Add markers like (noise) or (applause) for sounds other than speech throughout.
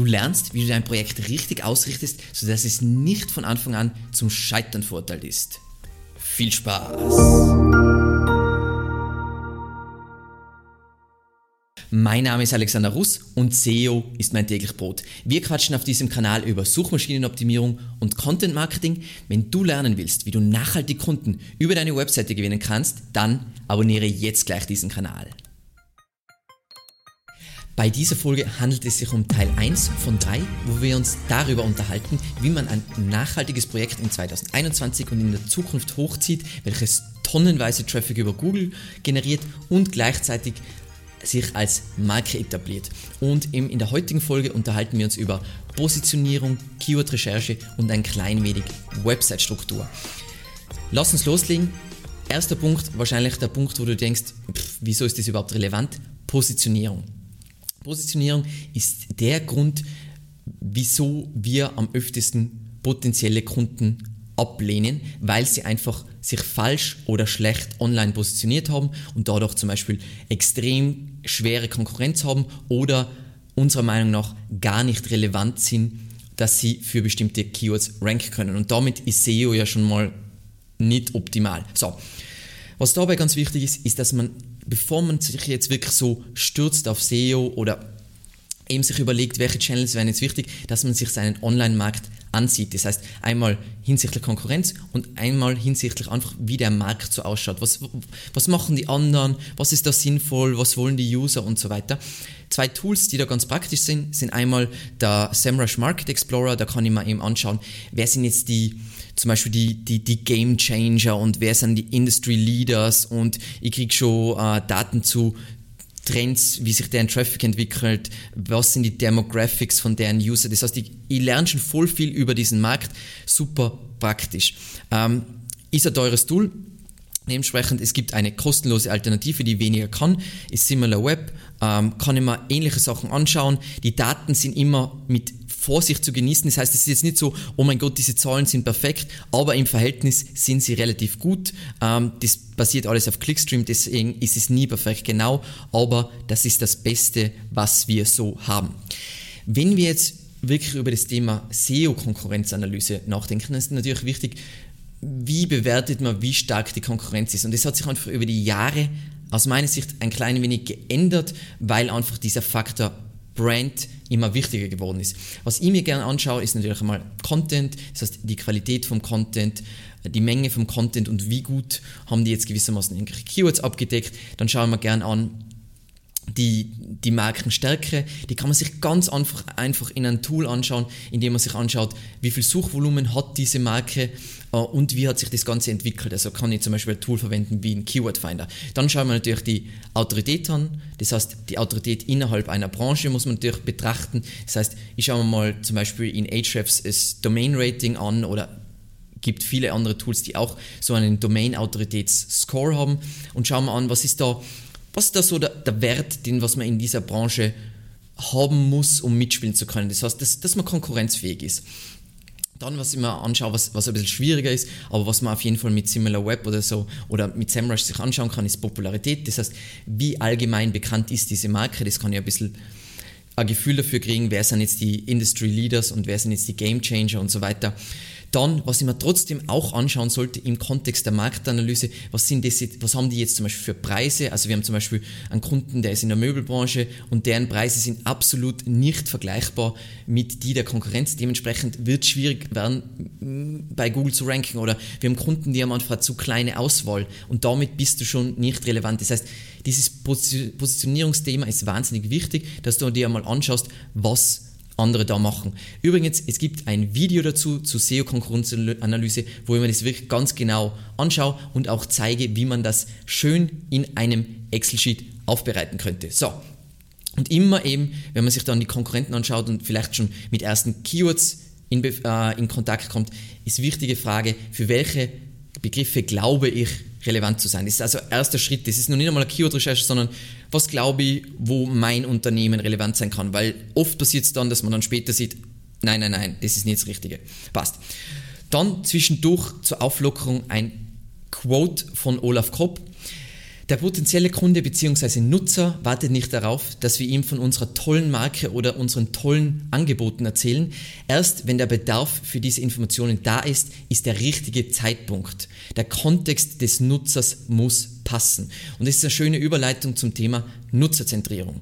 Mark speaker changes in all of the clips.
Speaker 1: Du lernst, wie du dein Projekt richtig ausrichtest, sodass es nicht von Anfang an zum Scheitern verurteilt ist. Viel Spaß! Mein Name ist Alexander Russ und SEO ist mein täglich Brot. Wir quatschen auf diesem Kanal über Suchmaschinenoptimierung und Content Marketing. Wenn du lernen willst, wie du nachhaltig Kunden über deine Webseite gewinnen kannst, dann abonniere jetzt gleich diesen Kanal. Bei dieser Folge handelt es sich um Teil 1 von 3, wo wir uns darüber unterhalten, wie man ein nachhaltiges Projekt in 2021 und in der Zukunft hochzieht, welches tonnenweise Traffic über Google generiert und gleichzeitig sich als Marke etabliert. Und in der heutigen Folge unterhalten wir uns über Positionierung, Keyword-Recherche und ein klein wenig Website-Struktur. Lass uns loslegen. Erster Punkt, wahrscheinlich der Punkt, wo du denkst, pff, wieso ist das überhaupt relevant? Positionierung. Positionierung ist der Grund, wieso wir am öftesten potenzielle Kunden ablehnen, weil sie einfach sich falsch oder schlecht online positioniert haben und dadurch zum Beispiel extrem schwere Konkurrenz haben oder unserer Meinung nach gar nicht relevant sind, dass sie für bestimmte Keywords ranken können. Und damit ist SEO ja schon mal nicht optimal. So, was dabei ganz wichtig ist, ist, dass man, bevor man sich jetzt wirklich so stürzt auf SEO oder eben sich überlegt, welche Channels wären jetzt wichtig, dass man sich seinen Online-Markt ansieht. Das heißt, einmal hinsichtlich Konkurrenz und einmal hinsichtlich einfach, wie der Markt so ausschaut. Was, was machen die anderen? Was ist da sinnvoll? Was wollen die User und so weiter? Zwei Tools, die da ganz praktisch sind, sind einmal der SEMrush Market Explorer. Da kann ich mir eben anschauen, wer sind jetzt die, zum Beispiel die, die, die Game Changer und wer sind die Industry Leaders und ich kriege schon äh, Daten zu Trends, wie sich deren Traffic entwickelt, was sind die Demographics von deren User. Das heißt, ich, ich lerne schon voll viel über diesen Markt, super praktisch. Ähm, ist ein teures Tool. Dementsprechend, es gibt eine kostenlose Alternative, die weniger kann, ist SimilarWeb, ähm, kann ich mir ähnliche Sachen anschauen. Die Daten sind immer mit Vorsicht zu genießen. Das heißt, es ist jetzt nicht so, oh mein Gott, diese Zahlen sind perfekt, aber im Verhältnis sind sie relativ gut. Ähm, das basiert alles auf Clickstream, deswegen ist es nie perfekt genau, aber das ist das Beste, was wir so haben. Wenn wir jetzt wirklich über das Thema SEO-Konkurrenzanalyse nachdenken, dann ist natürlich wichtig, wie bewertet man, wie stark die Konkurrenz ist. Und das hat sich einfach über die Jahre aus meiner Sicht ein klein wenig geändert, weil einfach dieser Faktor Brand immer wichtiger geworden ist. Was ich mir gerne anschaue, ist natürlich einmal Content, das heißt die Qualität vom Content, die Menge vom Content und wie gut haben die jetzt gewissermaßen irgendwelche Keywords abgedeckt. Dann schauen wir gerne an, die, die Markenstärke, die kann man sich ganz einfach, einfach in einem Tool anschauen, indem man sich anschaut, wie viel Suchvolumen hat diese Marke äh, und wie hat sich das Ganze entwickelt. Also kann ich zum Beispiel ein Tool verwenden wie ein Keyword Finder. Dann schauen wir natürlich die Autorität an, das heißt die Autorität innerhalb einer Branche muss man natürlich betrachten. Das heißt, ich schaue mir mal zum Beispiel in Ahrefs das Domain Rating an oder gibt viele andere Tools, die auch so einen Domain-Autoritäts-Score haben und schauen wir an, was ist da was ist da so der, der Wert, den was man in dieser Branche haben muss, um mitspielen zu können. Das heißt, dass, dass man konkurrenzfähig ist. Dann, was ich mir anschaue, was, was ein bisschen schwieriger ist, aber was man auf jeden Fall mit SimilarWeb oder so oder mit SEMrush sich anschauen kann, ist Popularität. Das heißt, wie allgemein bekannt ist diese Marke, das kann ich ein bisschen ein Gefühl dafür kriegen, wer sind jetzt die Industry Leaders und wer sind jetzt die Game Changer und so weiter. Dann, was ich mir trotzdem auch anschauen sollte im Kontext der Marktanalyse, was, sind das, was haben die jetzt zum Beispiel für Preise? Also wir haben zum Beispiel einen Kunden, der ist in der Möbelbranche und deren Preise sind absolut nicht vergleichbar mit die der Konkurrenz. Dementsprechend wird es schwierig werden, mm, bei Google zu ranken. Oder wir haben Kunden, die haben einfach zu kleine Auswahl und damit bist du schon nicht relevant. Das heißt, dieses Positionierungsthema ist wahnsinnig wichtig, dass du dir einmal anschaust, was andere da machen. Übrigens, es gibt ein Video dazu zu SEO-Konkurrenzanalyse, wo ich mir das wirklich ganz genau anschaue und auch zeige, wie man das schön in einem Excel-Sheet aufbereiten könnte. So. Und immer eben, wenn man sich dann die Konkurrenten anschaut und vielleicht schon mit ersten Keywords in, äh, in Kontakt kommt, ist wichtige Frage, für welche Begriffe glaube ich relevant zu sein. Das ist also erster Schritt. Das ist noch nicht einmal eine Keyword-Recherche, sondern was glaube ich, wo mein Unternehmen relevant sein kann. Weil oft passiert es dann, dass man dann später sieht, nein, nein, nein, das ist nicht das Richtige. Passt. Dann zwischendurch zur Auflockerung ein Quote von Olaf Kopp. Der potenzielle Kunde bzw. Nutzer wartet nicht darauf, dass wir ihm von unserer tollen Marke oder unseren tollen Angeboten erzählen. Erst wenn der Bedarf für diese Informationen da ist, ist der richtige Zeitpunkt. Der Kontext des Nutzers muss passen. Und das ist eine schöne Überleitung zum Thema Nutzerzentrierung.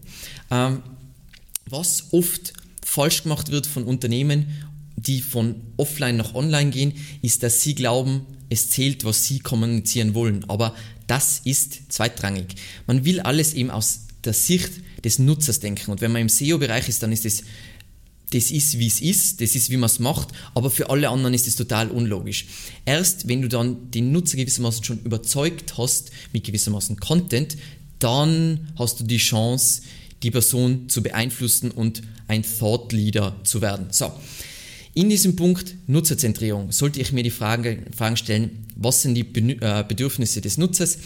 Speaker 1: Ähm, was oft falsch gemacht wird von Unternehmen, die von offline nach online gehen, ist, dass sie glauben, es zählt, was sie kommunizieren wollen. Aber das ist zweitrangig. Man will alles eben aus der Sicht des Nutzers denken. Und wenn man im SEO-Bereich ist, dann ist es das ist, wie es ist, das ist, wie man es macht, aber für alle anderen ist es total unlogisch. Erst wenn du dann den Nutzer gewissermaßen schon überzeugt hast mit gewissermaßen Content, dann hast du die Chance, die Person zu beeinflussen und ein Thought Leader zu werden. So, in diesem Punkt Nutzerzentrierung sollte ich mir die Frage, Fragen stellen, was sind die äh, Bedürfnisse des Nutzers?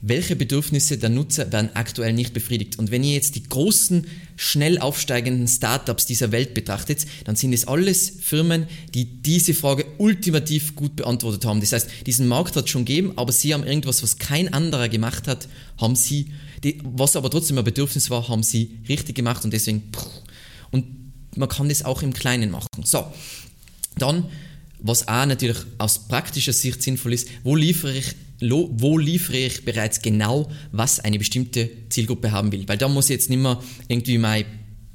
Speaker 1: Welche Bedürfnisse der Nutzer werden aktuell nicht befriedigt? Und wenn ihr jetzt die großen, schnell aufsteigenden Startups dieser Welt betrachtet, dann sind es alles Firmen, die diese Frage ultimativ gut beantwortet haben. Das heißt, diesen Markt hat es schon gegeben, aber sie haben irgendwas, was kein anderer gemacht hat, haben sie, was aber trotzdem ein Bedürfnis war, haben sie richtig gemacht und deswegen, und man kann das auch im Kleinen machen. So, dann, was auch natürlich aus praktischer Sicht sinnvoll ist, wo liefere ich wo liefere ich bereits genau, was eine bestimmte Zielgruppe haben will. Weil da muss ich jetzt nicht mehr irgendwie mein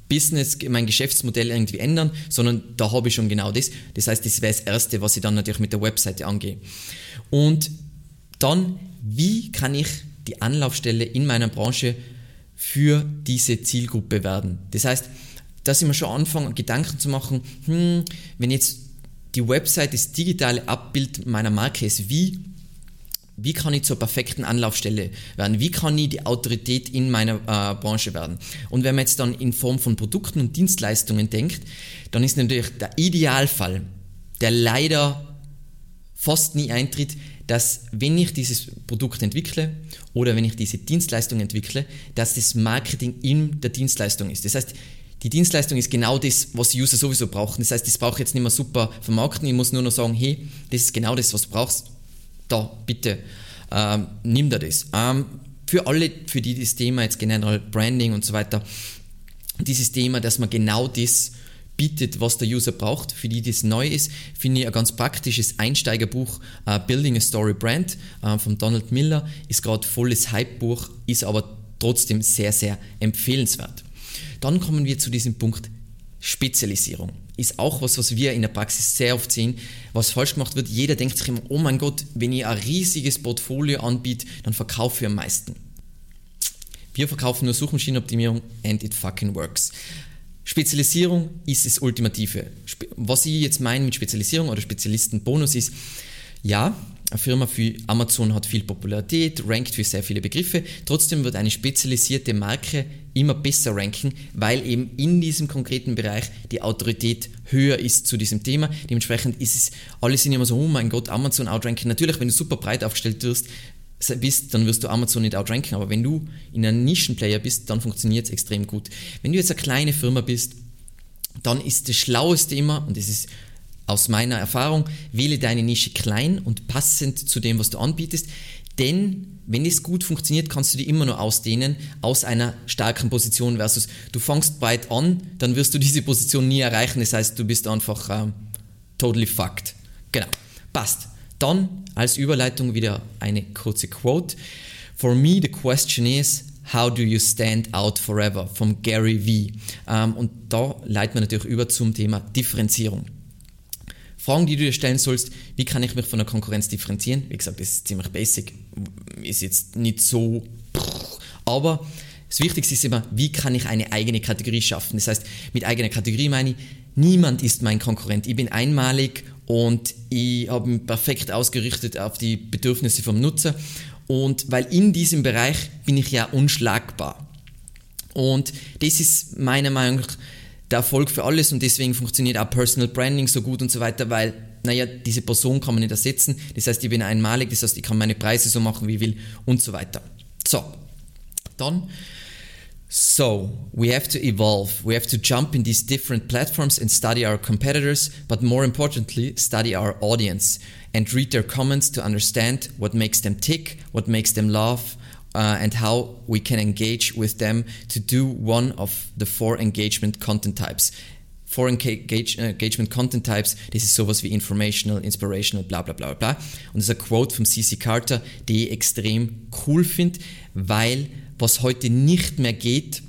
Speaker 1: Business, mein Geschäftsmodell irgendwie ändern, sondern da habe ich schon genau das. Das heißt, das wäre das Erste, was ich dann natürlich mit der Webseite angehe. Und dann, wie kann ich die Anlaufstelle in meiner Branche für diese Zielgruppe werden? Das heißt, dass ich mir schon anfange, Gedanken zu machen, hm, wenn jetzt die Website das digitale Abbild meiner Marke ist, wie, wie kann ich zur perfekten Anlaufstelle werden? Wie kann ich die Autorität in meiner äh, Branche werden? Und wenn man jetzt dann in Form von Produkten und Dienstleistungen denkt, dann ist natürlich der Idealfall, der leider fast nie eintritt, dass wenn ich dieses Produkt entwickle oder wenn ich diese Dienstleistung entwickle, dass das Marketing in der Dienstleistung ist. Das heißt, die Dienstleistung ist genau das, was die User sowieso brauchen. Das heißt, das brauche ich jetzt nicht mehr super vermarkten. Ich muss nur noch sagen, hey, das ist genau das, was du brauchst. Da, bitte, ähm, nimm dir das. Ähm, für alle, für die das Thema jetzt generell Branding und so weiter, dieses Thema, dass man genau das bietet, was der User braucht, für die das neu ist, finde ich ein ganz praktisches Einsteigerbuch, uh, Building a Story Brand uh, von Donald Miller, ist gerade volles Hype-Buch, ist aber trotzdem sehr, sehr empfehlenswert. Dann kommen wir zu diesem Punkt Spezialisierung. Ist auch was, was wir in der Praxis sehr oft sehen, was falsch gemacht wird. Jeder denkt sich immer, oh mein Gott, wenn ich ein riesiges Portfolio anbiete, dann verkaufe ich am meisten. Wir verkaufen nur Suchmaschinenoptimierung and it fucking works. Spezialisierung ist das Ultimative. Was ich jetzt meine mit Spezialisierung oder Spezialistenbonus ist, ja, eine Firma wie Amazon hat viel Popularität, rankt für sehr viele Begriffe. Trotzdem wird eine spezialisierte Marke immer besser ranken, weil eben in diesem konkreten Bereich die Autorität höher ist zu diesem Thema. Dementsprechend ist es, alle sind immer so, oh mein Gott, Amazon outranken. Natürlich, wenn du super breit aufgestellt wirst, bist, dann wirst du Amazon nicht outranken, aber wenn du in einem Nischenplayer bist, dann funktioniert es extrem gut. Wenn du jetzt eine kleine Firma bist, dann ist das Schlaueste immer, und das ist aus meiner Erfahrung, wähle deine Nische klein und passend zu dem, was du anbietest, denn wenn es gut funktioniert, kannst du die immer nur ausdehnen aus einer starken Position versus du fängst breit an, dann wirst du diese Position nie erreichen, das heißt, du bist einfach ähm, totally fucked. Genau, passt. Dann als Überleitung wieder eine kurze Quote. For me, the question is, How do you stand out forever? Von Gary V. Ähm, und da leiten wir natürlich über zum Thema Differenzierung. Fragen, die du dir stellen sollst, wie kann ich mich von der Konkurrenz differenzieren? Wie gesagt, das ist ziemlich basic, ist jetzt nicht so, aber das Wichtigste ist immer, wie kann ich eine eigene Kategorie schaffen? Das heißt, mit eigener Kategorie meine ich, niemand ist mein Konkurrent. Ich bin einmalig und ich habe mich perfekt ausgerichtet auf die Bedürfnisse vom Nutzer. Und weil in diesem Bereich bin ich ja unschlagbar. Und das ist meiner Meinung nach der Erfolg für alles und deswegen funktioniert auch Personal Branding so gut und so weiter, weil, naja, diese Person kann man nicht ersetzen. Das heißt, ich bin einmalig, das heißt, ich kann meine Preise so machen, wie ich will und so weiter. So, dann. So, we have to evolve. We have to jump in these different platforms and study our competitors, but more importantly, study our audience and read their comments to understand what makes them tick, what makes them laugh, uh, and how we can engage with them to do one of the four engagement content types. Four engage, uh, engagement content types, das ist sowas wie informational, inspirational, bla bla bla bla. Und das ist ein Quote von CC Carter, die ich extrem cool finde, weil was heute nicht mehr geht,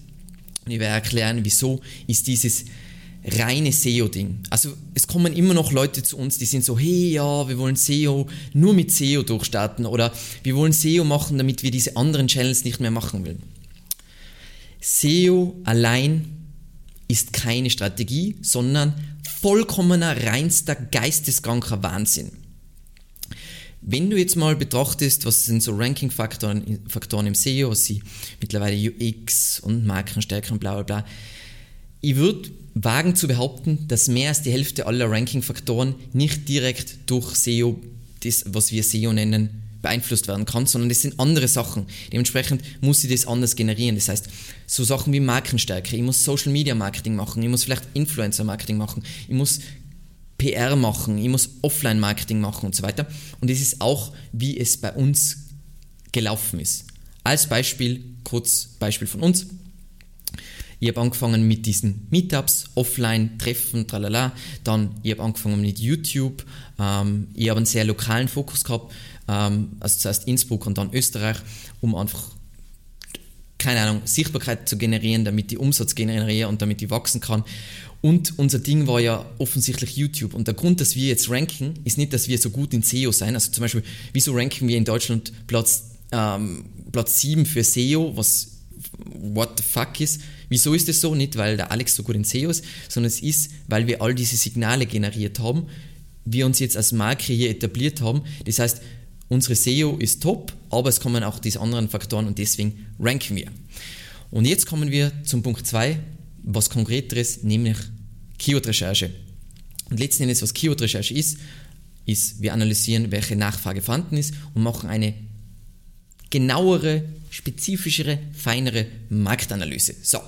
Speaker 1: und ich werde erklären, wieso, ist dieses reine SEO-Ding. Also es kommen immer noch Leute zu uns, die sind so, hey ja, wir wollen SEO nur mit SEO durchstarten oder wir wollen SEO machen, damit wir diese anderen Channels nicht mehr machen wollen. SEO allein ist keine Strategie, sondern vollkommener, reinster, geisteskranker Wahnsinn. Wenn du jetzt mal betrachtest, was sind so Ranking-Faktoren Faktoren im SEO, was sie mittlerweile UX und Markenstärke und bla bla bla, ich würde wagen zu behaupten, dass mehr als die Hälfte aller Ranking-Faktoren nicht direkt durch SEO, das, was wir SEO nennen, beeinflusst werden kann, sondern das sind andere Sachen. Dementsprechend muss ich das anders generieren. Das heißt, so Sachen wie Markenstärke, ich muss Social Media Marketing machen, ich muss vielleicht Influencer Marketing machen, ich muss PR machen, ich muss Offline Marketing machen und so weiter. Und das ist auch, wie es bei uns gelaufen ist. Als Beispiel, kurz Beispiel von uns. Ich habe angefangen mit diesen Meetups, Offline-Treffen, tralala. Dann, ich habe angefangen mit YouTube. Ähm, ich habe einen sehr lokalen Fokus gehabt, ähm, also zuerst Innsbruck und dann Österreich, um einfach, keine Ahnung, Sichtbarkeit zu generieren, damit ich Umsatz generiere und damit ich wachsen kann. Und unser Ding war ja offensichtlich YouTube. Und der Grund, dass wir jetzt ranken, ist nicht, dass wir so gut in SEO sein. Also zum Beispiel, wieso ranken wir in Deutschland Platz, ähm, Platz 7 für SEO, was what the fuck ist. Wieso ist es so? Nicht, weil der Alex so gut in SEO ist, sondern es ist, weil wir all diese Signale generiert haben, wir uns jetzt als Marke hier etabliert haben. Das heißt, unsere SEO ist top, aber es kommen auch diese anderen Faktoren und deswegen ranken wir. Und jetzt kommen wir zum Punkt 2, was konkreteres, nämlich Keyword-Recherche. Und letzten Endes, was Keyword-Recherche ist, ist, wir analysieren, welche Nachfrage vorhanden ist und machen eine genauere, spezifischere, feinere Marktanalyse. So.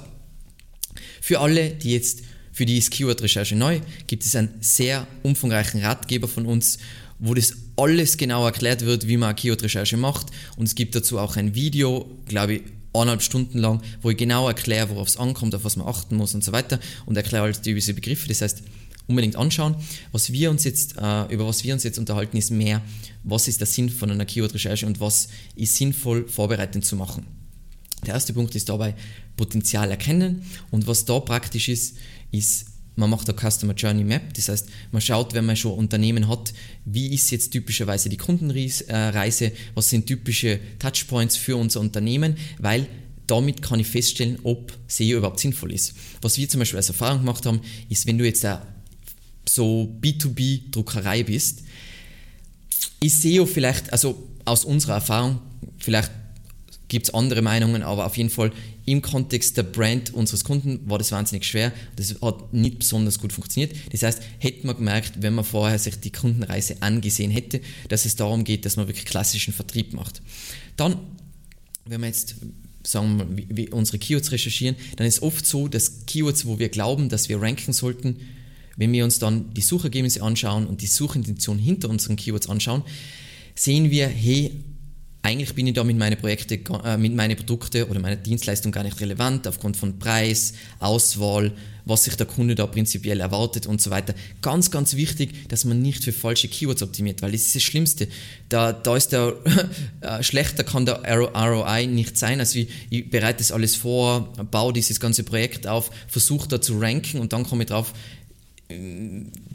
Speaker 1: Für alle, die jetzt für die Keyword-Recherche neu, gibt es einen sehr umfangreichen Ratgeber von uns, wo das alles genau erklärt wird, wie man Keyword-Recherche macht. Und es gibt dazu auch ein Video, glaube ich, eineinhalb Stunden lang, wo ich genau erkläre, worauf es ankommt, auf was man achten muss und so weiter und erkläre halt diese Begriffe. Das heißt, unbedingt anschauen. Was wir uns jetzt, äh, über was wir uns jetzt unterhalten, ist mehr, was ist der Sinn von einer Keyword-Recherche und was ist sinnvoll vorbereitend zu machen. Der erste Punkt ist dabei Potenzial erkennen. Und was da praktisch ist, ist man macht eine Customer Journey Map, das heißt, man schaut, wenn man schon Unternehmen hat, wie ist jetzt typischerweise die Kundenreise, was sind typische Touchpoints für unser Unternehmen, weil damit kann ich feststellen, ob SEO überhaupt sinnvoll ist. Was wir zum Beispiel als Erfahrung gemacht haben, ist, wenn du jetzt so B2B-Druckerei bist, ist SEO vielleicht, also aus unserer Erfahrung, vielleicht gibt es andere Meinungen, aber auf jeden Fall im Kontext der Brand unseres Kunden war das wahnsinnig schwer. Das hat nicht besonders gut funktioniert. Das heißt, hätte man gemerkt, wenn man vorher sich die Kundenreise angesehen hätte, dass es darum geht, dass man wirklich klassischen Vertrieb macht. Dann, wenn wir jetzt sagen wir mal, wie, wie unsere Keywords recherchieren, dann ist oft so, dass Keywords, wo wir glauben, dass wir ranken sollten, wenn wir uns dann die Suchergebnisse anschauen und die Suchintention hinter unseren Keywords anschauen, sehen wir, hey, eigentlich bin ich da mit meinen Projekte, äh, mit meinen Produkten oder meiner Dienstleistung gar nicht relevant aufgrund von Preis, Auswahl, was sich der Kunde da prinzipiell erwartet und so weiter. Ganz, ganz wichtig, dass man nicht für falsche Keywords optimiert, weil das ist das Schlimmste. Da, da ist der (laughs) äh, schlechter kann der ROI nicht sein. Also ich, ich bereite das alles vor, baue dieses ganze Projekt auf, versuche da zu ranken und dann komme ich drauf,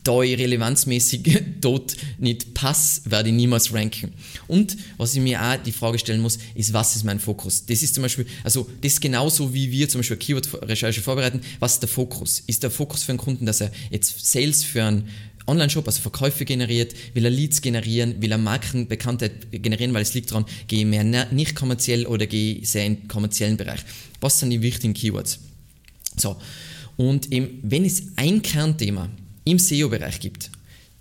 Speaker 1: da ich relevanzmäßig dort (laughs) nicht passe, werde ich niemals ranken. Und was ich mir auch die Frage stellen muss, ist, was ist mein Fokus? Das ist zum Beispiel, also das ist genauso wie wir zum Beispiel Keyword-Recherche vorbereiten. Was ist der Fokus? Ist der Fokus für einen Kunden, dass er jetzt Sales für einen Online-Shop, also Verkäufe generiert, will er Leads generieren, will er Markenbekanntheit generieren, weil es liegt daran, gehe ich mehr nicht kommerziell oder gehe ich sehr im kommerziellen Bereich. Was sind die wichtigen Keywords? So, und eben, wenn es ein Kernthema im SEO-Bereich gibt,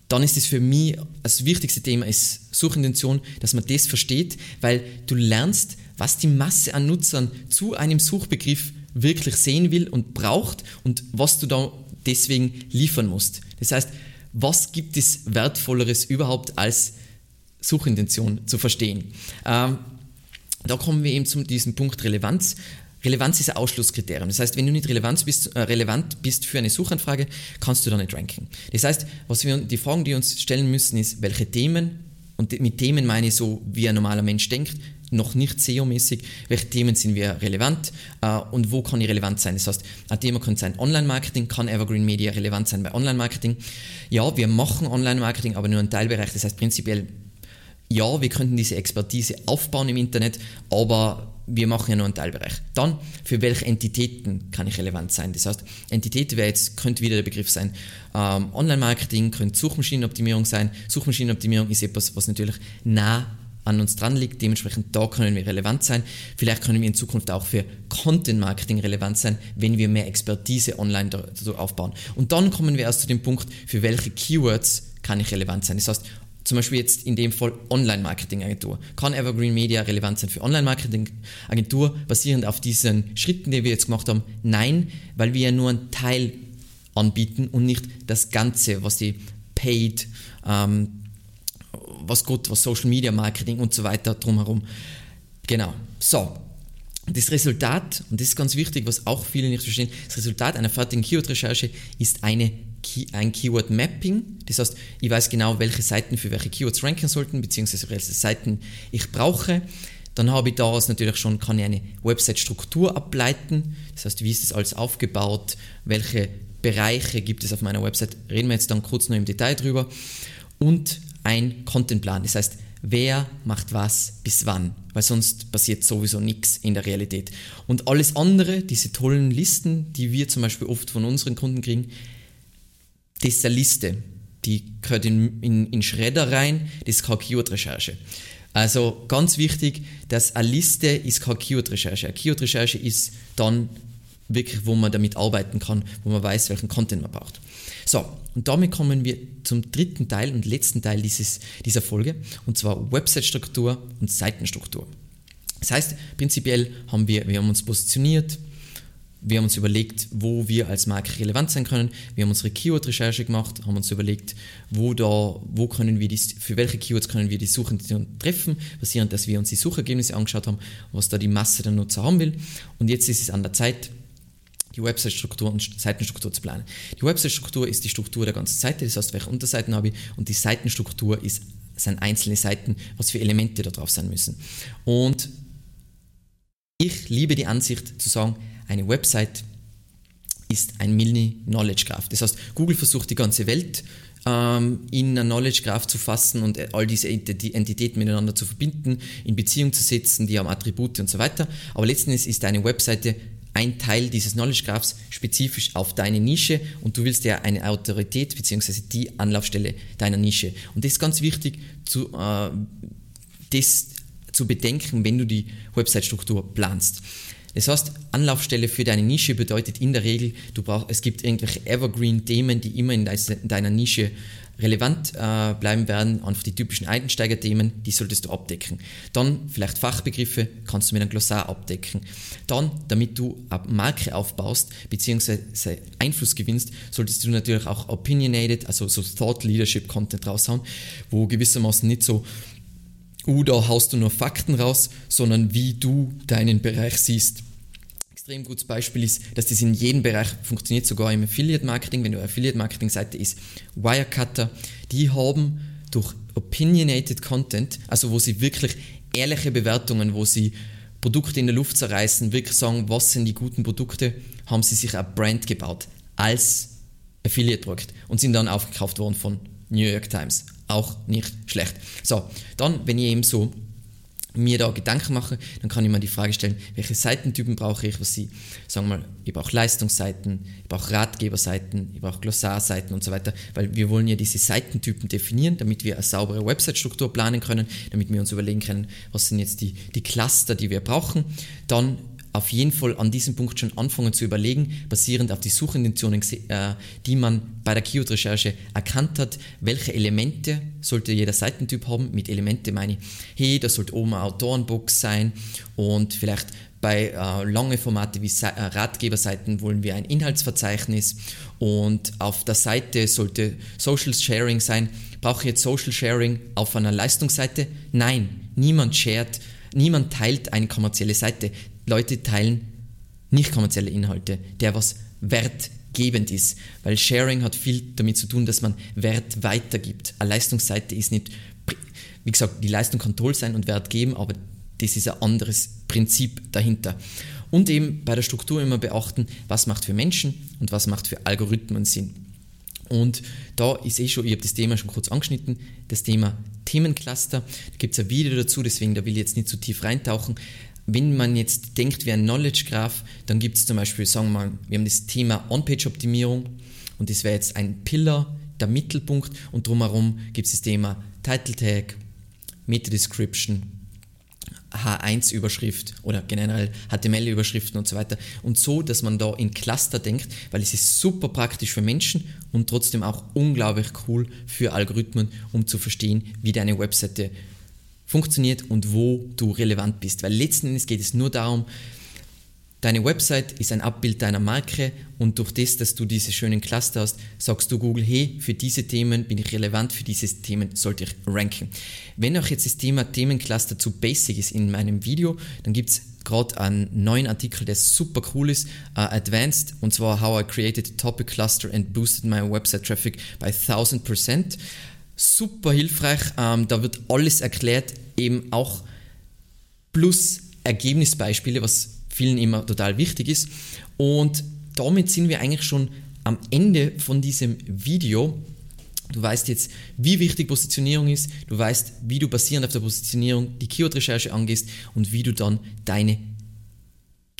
Speaker 1: dann ist es für mich das wichtigste Thema ist Suchintention, dass man das versteht, weil du lernst, was die Masse an Nutzern zu einem Suchbegriff wirklich sehen will und braucht und was du da deswegen liefern musst. Das heißt, was gibt es wertvolleres überhaupt als Suchintention zu verstehen? Ähm, da kommen wir eben zu diesem Punkt Relevanz. Relevanz ist ein Ausschlusskriterium. Das heißt, wenn du nicht relevant bist, äh, relevant bist für eine Suchanfrage, kannst du da nicht ranken. Das heißt, was wir, die Fragen, die wir uns stellen müssen, ist, welche Themen, und mit Themen meine ich so, wie ein normaler Mensch denkt, noch nicht SEO-mäßig, welche Themen sind wir relevant äh, und wo kann ich relevant sein. Das heißt, ein Thema könnte sein Online-Marketing, kann Evergreen Media relevant sein bei Online-Marketing. Ja, wir machen Online-Marketing, aber nur ein Teilbereich. Das heißt, prinzipiell ja, wir könnten diese Expertise aufbauen im Internet, aber wir machen ja nur einen Teilbereich. Dann, für welche Entitäten kann ich relevant sein? Das heißt, Entität wäre jetzt, könnte wieder der Begriff sein. Ähm, Online-Marketing könnte Suchmaschinenoptimierung sein. Suchmaschinenoptimierung ist etwas, was natürlich nah an uns dran liegt. Dementsprechend da können wir relevant sein. Vielleicht können wir in Zukunft auch für Content Marketing relevant sein, wenn wir mehr Expertise online aufbauen. Und dann kommen wir erst zu dem Punkt, für welche Keywords kann ich relevant sein. Das heißt, zum Beispiel jetzt in dem Fall Online-Marketing-Agentur. Kann Evergreen Media relevant sein für Online-Marketing-Agentur, basierend auf diesen Schritten, die wir jetzt gemacht haben? Nein, weil wir ja nur einen Teil anbieten und nicht das Ganze, was die Paid, ähm, was gut, was Social Media Marketing und so weiter drumherum. Genau. So. Das Resultat, und das ist ganz wichtig, was auch viele nicht verstehen, das Resultat einer fertigen Keyword-Recherche ist eine ein Keyword Mapping. Das heißt, ich weiß genau, welche Seiten für welche Keywords ranken sollten, beziehungsweise welche Seiten ich brauche. Dann habe ich daraus natürlich schon, kann ich eine Website-Struktur ableiten. Das heißt, wie ist das alles aufgebaut? Welche Bereiche gibt es auf meiner Website? Reden wir jetzt dann kurz noch im Detail drüber. Und ein Contentplan. Das heißt, wer macht was bis wann, weil sonst passiert sowieso nichts in der Realität. Und alles andere, diese tollen Listen, die wir zum Beispiel oft von unseren Kunden kriegen, das ist eine Liste. Die gehört in, in, in Schredder rein, das ist keine Keyword-Recherche. Also ganz wichtig, dass eine Liste ist keine Keyword-Recherche. Eine Keyword-Recherche ist dann wirklich, wo man damit arbeiten kann, wo man weiß, welchen Content man braucht. So, und damit kommen wir zum dritten Teil und letzten Teil dieses, dieser Folge, und zwar Website-Struktur und Seitenstruktur. Das heißt, prinzipiell haben wir, wir haben uns positioniert, wir haben uns überlegt, wo wir als Marke relevant sein können. Wir haben unsere Keyword-Recherche gemacht, haben uns überlegt, wo da, wo können wir die, für welche Keywords können wir die Suchintention treffen, basierend, dass wir uns die Suchergebnisse angeschaut haben, was da die Masse der Nutzer haben will. Und jetzt ist es an der Zeit, die Website-Struktur und Seitenstruktur zu planen. Die Website-Struktur ist die Struktur der ganzen Seite, das heißt, welche Unterseiten habe ich, und die Seitenstruktur ist, sind einzelne Seiten, was für Elemente da drauf sein müssen. Und ich liebe die Ansicht zu sagen, eine Website ist ein Mini-Knowledge Graph. Das heißt, Google versucht die ganze Welt ähm, in ein Knowledge Graph zu fassen und all diese Entitäten miteinander zu verbinden, in Beziehung zu setzen, die haben Attribute und so weiter. Aber letztendlich ist deine Webseite ein Teil dieses Knowledge Graphs spezifisch auf deine Nische und du willst ja eine Autorität bzw. die Anlaufstelle deiner Nische. Und das ist ganz wichtig, zu, äh, das zu bedenken, wenn du die Website-Struktur planst. Das heißt, Anlaufstelle für deine Nische bedeutet in der Regel, du brauchst, es gibt irgendwelche Evergreen-Themen, die immer in deiner Nische relevant äh, bleiben werden, einfach die typischen Einsteiger-Themen, die solltest du abdecken. Dann vielleicht Fachbegriffe kannst du mit einem Glossar abdecken. Dann, damit du eine Marke aufbaust, beziehungsweise Einfluss gewinnst, solltest du natürlich auch opinionated, also so Thought Leadership Content raushauen, wo gewissermaßen nicht so uh, da haust du nur Fakten raus, sondern wie du deinen Bereich siehst extrem gutes Beispiel ist, dass das in jedem Bereich funktioniert, sogar im Affiliate-Marketing. Wenn du Affiliate-Marketing-Seite ist, Wirecutter, die haben durch opinionated Content, also wo sie wirklich ehrliche Bewertungen, wo sie Produkte in der Luft zerreißen, wirklich sagen, was sind die guten Produkte, haben sie sich ein Brand gebaut als Affiliate-Produkt und sind dann aufgekauft worden von New York Times. Auch nicht schlecht. So, dann, wenn ihr eben so mir da Gedanken mache, dann kann ich mir die Frage stellen, welche Seitentypen brauche ich, was sie, sagen wir mal, ich brauche Leistungsseiten, ich brauche Ratgeberseiten, ich brauche Glossarseiten und so weiter, weil wir wollen ja diese Seitentypen definieren, damit wir eine saubere Website-Struktur planen können, damit wir uns überlegen können, was sind jetzt die, die Cluster, die wir brauchen. Dann auf jeden Fall an diesem Punkt schon anfangen zu überlegen, basierend auf die Suchintentionen, äh, die man bei der Keyword-Recherche erkannt hat, welche Elemente sollte jeder Seitentyp haben. Mit Elemente meine ich, hey, da sollte oben eine Autorenbox sein und vielleicht bei äh, lange Formate wie äh, Ratgeberseiten wollen wir ein Inhaltsverzeichnis und auf der Seite sollte Social Sharing sein. Brauche ich jetzt Social Sharing auf einer Leistungsseite? Nein, niemand shared Niemand teilt eine kommerzielle Seite. Leute teilen nicht kommerzielle Inhalte, der was wertgebend ist. Weil Sharing hat viel damit zu tun, dass man Wert weitergibt. Eine Leistungsseite ist nicht, wie gesagt, die Leistung kann toll sein und Wert geben, aber das ist ein anderes Prinzip dahinter. Und eben bei der Struktur immer beachten, was macht für Menschen und was macht für Algorithmen Sinn. Und da ist eh schon, ich habe das Thema schon kurz angeschnitten, das Thema Themencluster. Da gibt es ein Video dazu, deswegen da will ich jetzt nicht zu tief reintauchen. Wenn man jetzt denkt wie ein Knowledge Graph, dann gibt es zum Beispiel, sagen wir mal, wir haben das Thema On-Page-Optimierung und das wäre jetzt ein Pillar, der Mittelpunkt und drumherum gibt es das Thema Title Tag, Meta-Description, H1-Überschrift oder generell HTML-Überschriften und so weiter. Und so, dass man da in Cluster denkt, weil es ist super praktisch für Menschen und trotzdem auch unglaublich cool für Algorithmen, um zu verstehen, wie deine Webseite funktioniert und wo du relevant bist. Weil letzten Endes geht es nur darum, Deine Website ist ein Abbild deiner Marke und durch das, dass du diese schönen Cluster hast, sagst du Google, hey, für diese Themen bin ich relevant, für diese Themen sollte ich ranken. Wenn auch jetzt das Thema Themencluster zu basic ist in meinem Video, dann gibt es gerade einen neuen Artikel, der super cool ist, uh, Advanced, und zwar How I Created a Topic Cluster and Boosted My Website Traffic by 1000%. Super hilfreich, ähm, da wird alles erklärt, eben auch plus Ergebnisbeispiele, was vielen immer total wichtig ist. Und damit sind wir eigentlich schon am Ende von diesem Video. Du weißt jetzt, wie wichtig Positionierung ist, du weißt, wie du basierend auf der Positionierung die Keyword-Recherche angehst und wie du dann deine,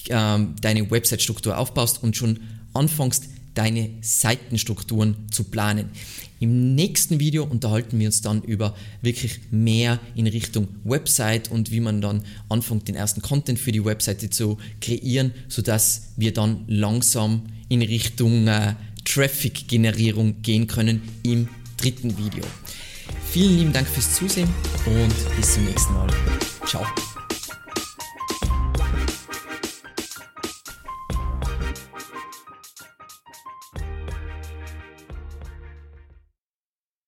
Speaker 1: ähm, deine Website-Struktur aufbaust und schon anfängst, deine Seitenstrukturen zu planen. Im nächsten Video unterhalten wir uns dann über wirklich mehr in Richtung Website und wie man dann anfängt, den ersten Content für die Webseite zu kreieren, sodass wir dann langsam in Richtung äh, Traffic-Generierung gehen können im dritten Video. Vielen lieben Dank fürs Zusehen und bis zum nächsten Mal. Ciao.